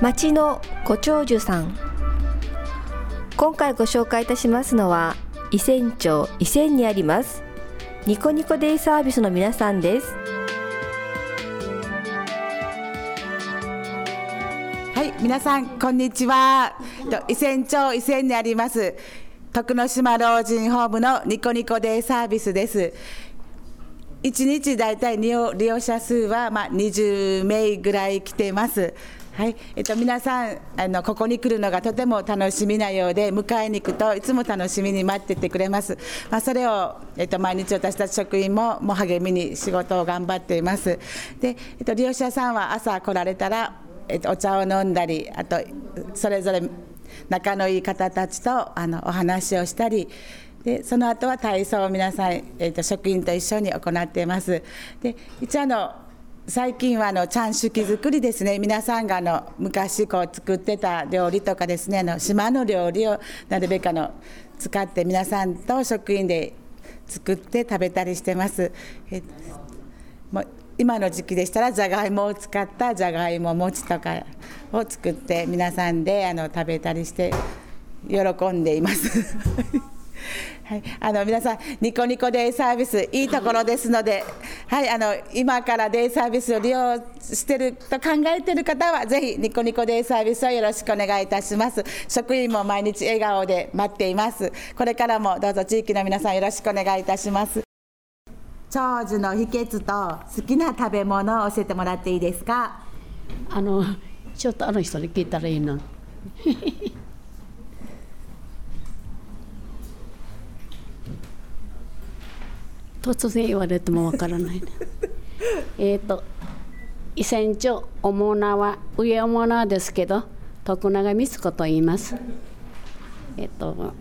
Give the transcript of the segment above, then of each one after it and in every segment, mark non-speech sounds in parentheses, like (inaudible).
町のご長寿さん。今回ご紹介いたしますのは伊仙町伊仙にありますニコニコデイサービスの皆さんです。はい皆さんこんにちは。伊仙町伊仙にあります。徳之島老人ホームのニコニコデイサービスです。1日だいたい利用利用者数はまあ20名ぐらい来ています。はい、えっと、皆さんあのここに来るのがとても楽しみなようで迎えに行くといつも楽しみに待っててくれます、まあ、それを、えっと、毎日私たち職員ももう励みに仕事を頑張っています。で、えっと、利用者さんは朝来られたら、えっと、お茶を飲んだりあとそれぞれ仲のいい方たちとあのお話をしたりでその後は体操を皆さん、えっと、職員と一緒に行っていますで一応あの最近はあのちゃん式作りですね皆さんがあの昔こう作ってた料理とかですねあの島の料理をなるべくあの使って皆さんと職員で作って食べたりしてます。えもう今の時期でしたらじゃがいもを使ったじゃがいも餅とかを作って皆さんであの食べたりして喜んでいます。(laughs) はい、あの皆さん、ニコニコデイサービス、いいところですので、はい、あの今からデイサービスを利用してると考えている方は、ぜひニコニコデイサービスをよろしくお願いいたします。職員も毎日笑顔で待っています。これからもどうぞ地域の皆さん、よろしくお願いいたします。長寿の秘訣と好きな食べ物を教えてもらっていいですか？あのちょっとあの人に聞いたらいいの。(laughs) 突然言われてもわからない、ね、えっと伊仙町主名は上主名ですけど徳永光子と言いますえっと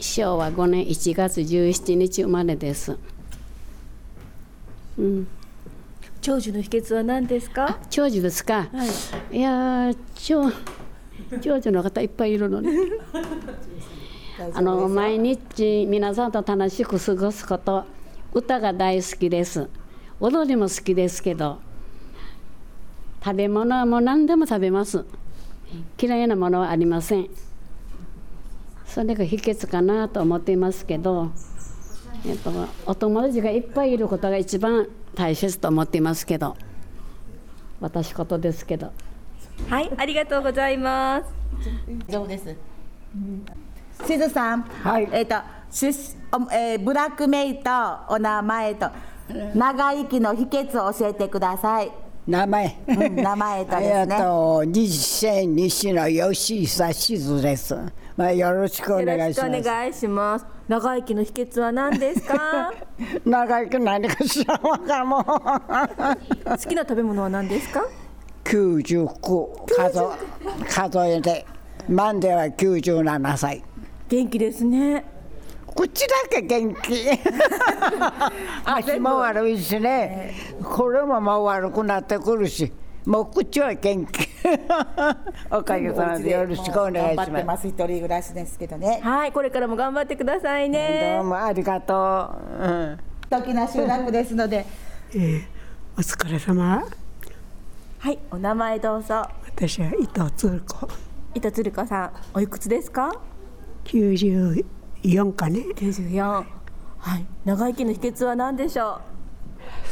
昭和5年1月17日生まれですうん。長寿の秘訣は何ですか？長寿ですか、はい、いや長長寿の方いっぱいいるのに。(laughs) あの毎日皆さんと楽しく過ごすこと。歌が大好きです。踊りも好きですけど食べ物はもう何でも食べます。嫌いなものはありません。それが秘訣かなと思っていますけど、えっと、お友達がいっぱいいることが一番大切と思っていますけど。私事ですけど。はいありがとうございます。どうです、しずさん、はい、えっ、ー、と出えー、ブラックメイとお名前と長生きの秘訣を教えてください。名前、うん、名前とですね。えっと西線西の吉久しずです。まあよろしくお願いします。お願いします。長生きの秘訣は何ですか？(laughs) 長生き何かしらわかも。(laughs) 好きな食べ物は何ですか？九十九数数えて、満では九十七歳。元気ですね。口だけ元気 (laughs) 足も悪いしね、これももう悪くなってくるしもう口は元気 (laughs) おかげさまでよろしくお願いします。一人暮らしですけどね。はい、これからも頑張ってくださいね。どうもありがとう。うん。時な集落ですので。(laughs) えー、お疲れ様。はい、お名前どうぞ。私は伊藤鶴子。伊藤鶴子さん、おいくつですか？九十四かね。九十四。はい。長生きの秘訣は何でしょ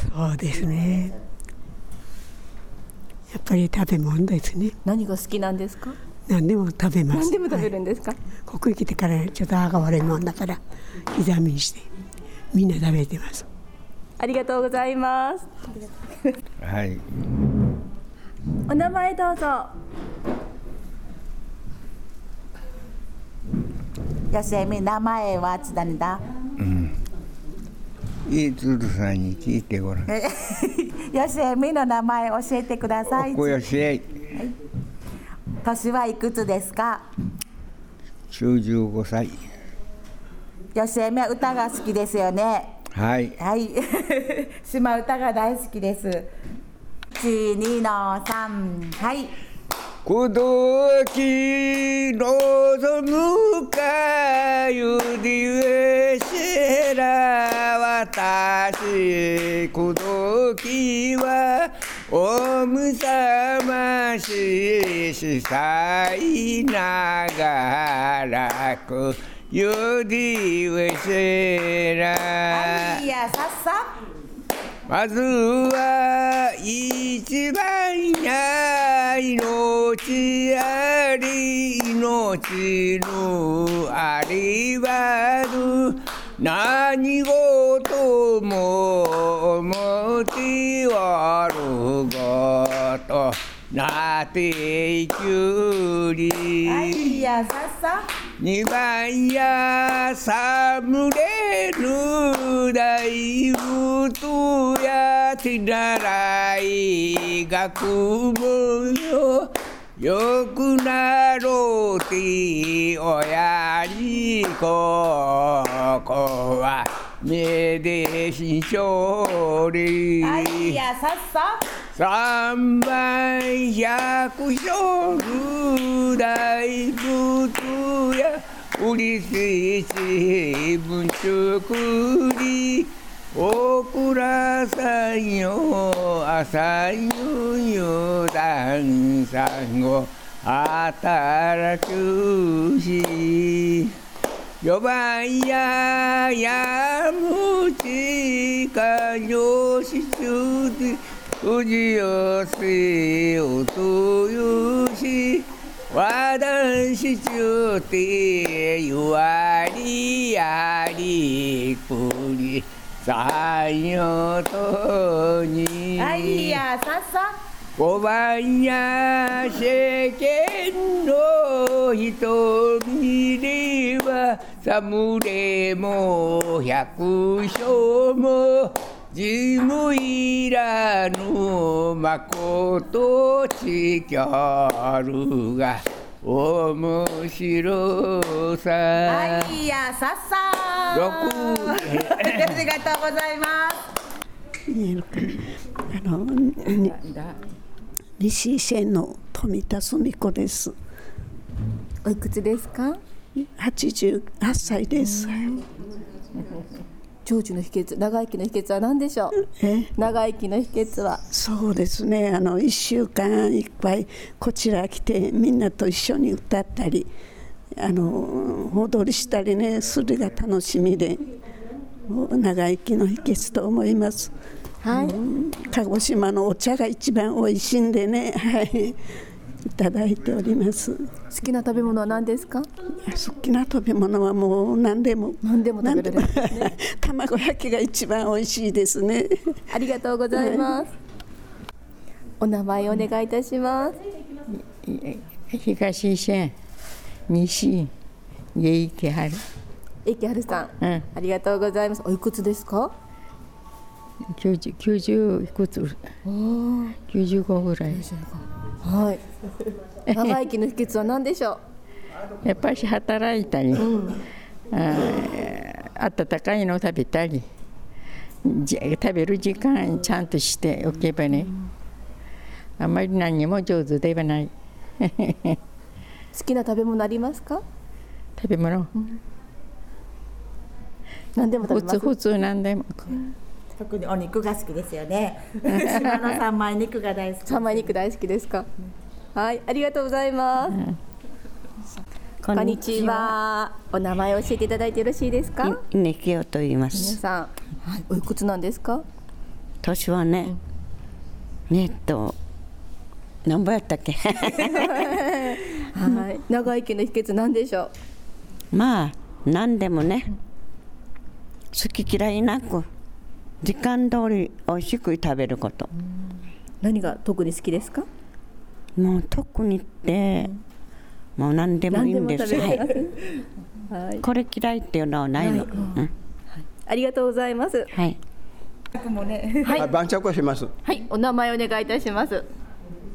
う？そうですね。やっぱり食べ物ですね。何が好きなんですか？何でも食べます。何でも食べるんですか？はい、ここへ来てからちょっと歯が悪いもんだから刻みにしてみんな食べてます。ありがとうございます。はい。お名前どうぞ。よしえみ名前はつだんだ。うん。いいつるさんに聞いてごらん。よしえ (laughs) みの名前教えてください。およしえ、はい、年はいくつですか？95歳。よしえみは歌が好きですよね。はい。はい。(laughs) 島歌が大好きです。1、2の3はい孤独望むかゆりえしら私くどきはおむさまししさいながらくゆりうせらいやさっさまずは一番や命あり命のありはる何事も思っておること。なっていくり。いやさっさ。二番やさむれる大仏や手習い学問よよくなろうて親にここはめでしちょり。いやさっさ。三番百姓大仏や売りせち文作りおくらさんよ朝よよだんさんを働くし。四番ややむちかよしちゅうてうじよせおとよわだんしちゅうてゆわりやりくりさんよとに。いやさっさ五番や世間の人見れば侍も百姓も事務いらぬまことちきょるが面白さ。いやさっさ六。ありがとうございます。見えるかな？あのに西伊勢の富田澄子です。おいくつですか？88歳です長寿の秘訣長生きの秘訣は何でしょう？え？長生きの秘訣は？そうですね。あの1週間いっぱいこちら来てみんなと一緒に歌ったりあの踊りしたりねそれが楽しみでもう長生きの秘訣と思います。はい。鹿児島のお茶が一番美味しいんでね。はいいただいております。好きな食べ物は何ですか？好きな食べ物はもう何でも。何でも食べれるね。(laughs) 卵焼きが一番美味しいですね。ありがとうございます。お名前お願いいたします。東線西家池春。池春さん、うん。ありがとうございます。おいくつですか？90 90いくつ95ぐらいはい。長生きの秘訣は何でしょう？やっぱし働いたり、あー温かいの食べたりじ食べる時間ちゃんとしておけばね、あんまり何にも上手ではない。(laughs) 好きな食べ物ありますか？食べ物？何でも食べます？普通普通なんでも特にお肉が好きですよね。(laughs) 島の三枚肉が大好き三枚肉大好きですか？はいありがとうございます、こんにちは。お名前を教えていただいてよろしいですか？ねきよと言いま皆す。さん、はい、おいくつなんですか？年はね、えっと、何ぼやったっけ？はい。長生きの秘訣なんでしょう？まあ、何でもね、好き嫌いなく、時間通り美味しく食べること。何が特に好きですか？もう特にって、もう何でもいいんです。でも食べれい、はい。これ嫌いっていうのはないの。うん。ありがとうございます。はい。はい、晩酌をします。はい。お名前お願いいたします。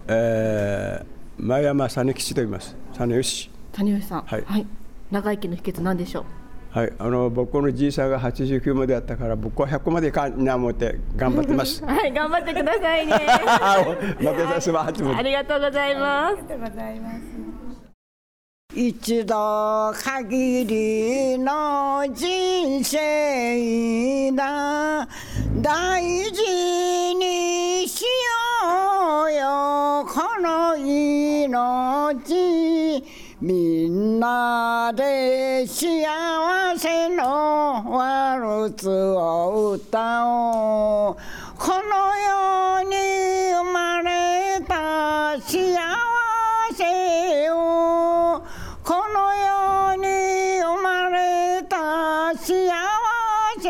えー、前山実吉と言います。実吉。谷吉さん。はい。長生きの秘訣なんでしょう？はい、あの僕のじいさんが89までやったから、僕は100までいかんな思って頑張ってます。(laughs) はい頑張ってくださいね (laughs) 負けさせば8まで。ありがとうございます一度限りの人生だ大なで幸せのワルツを歌おうこの世に生まれた幸せをこの世に生まれた幸せ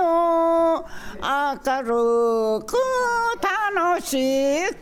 を明るく楽しく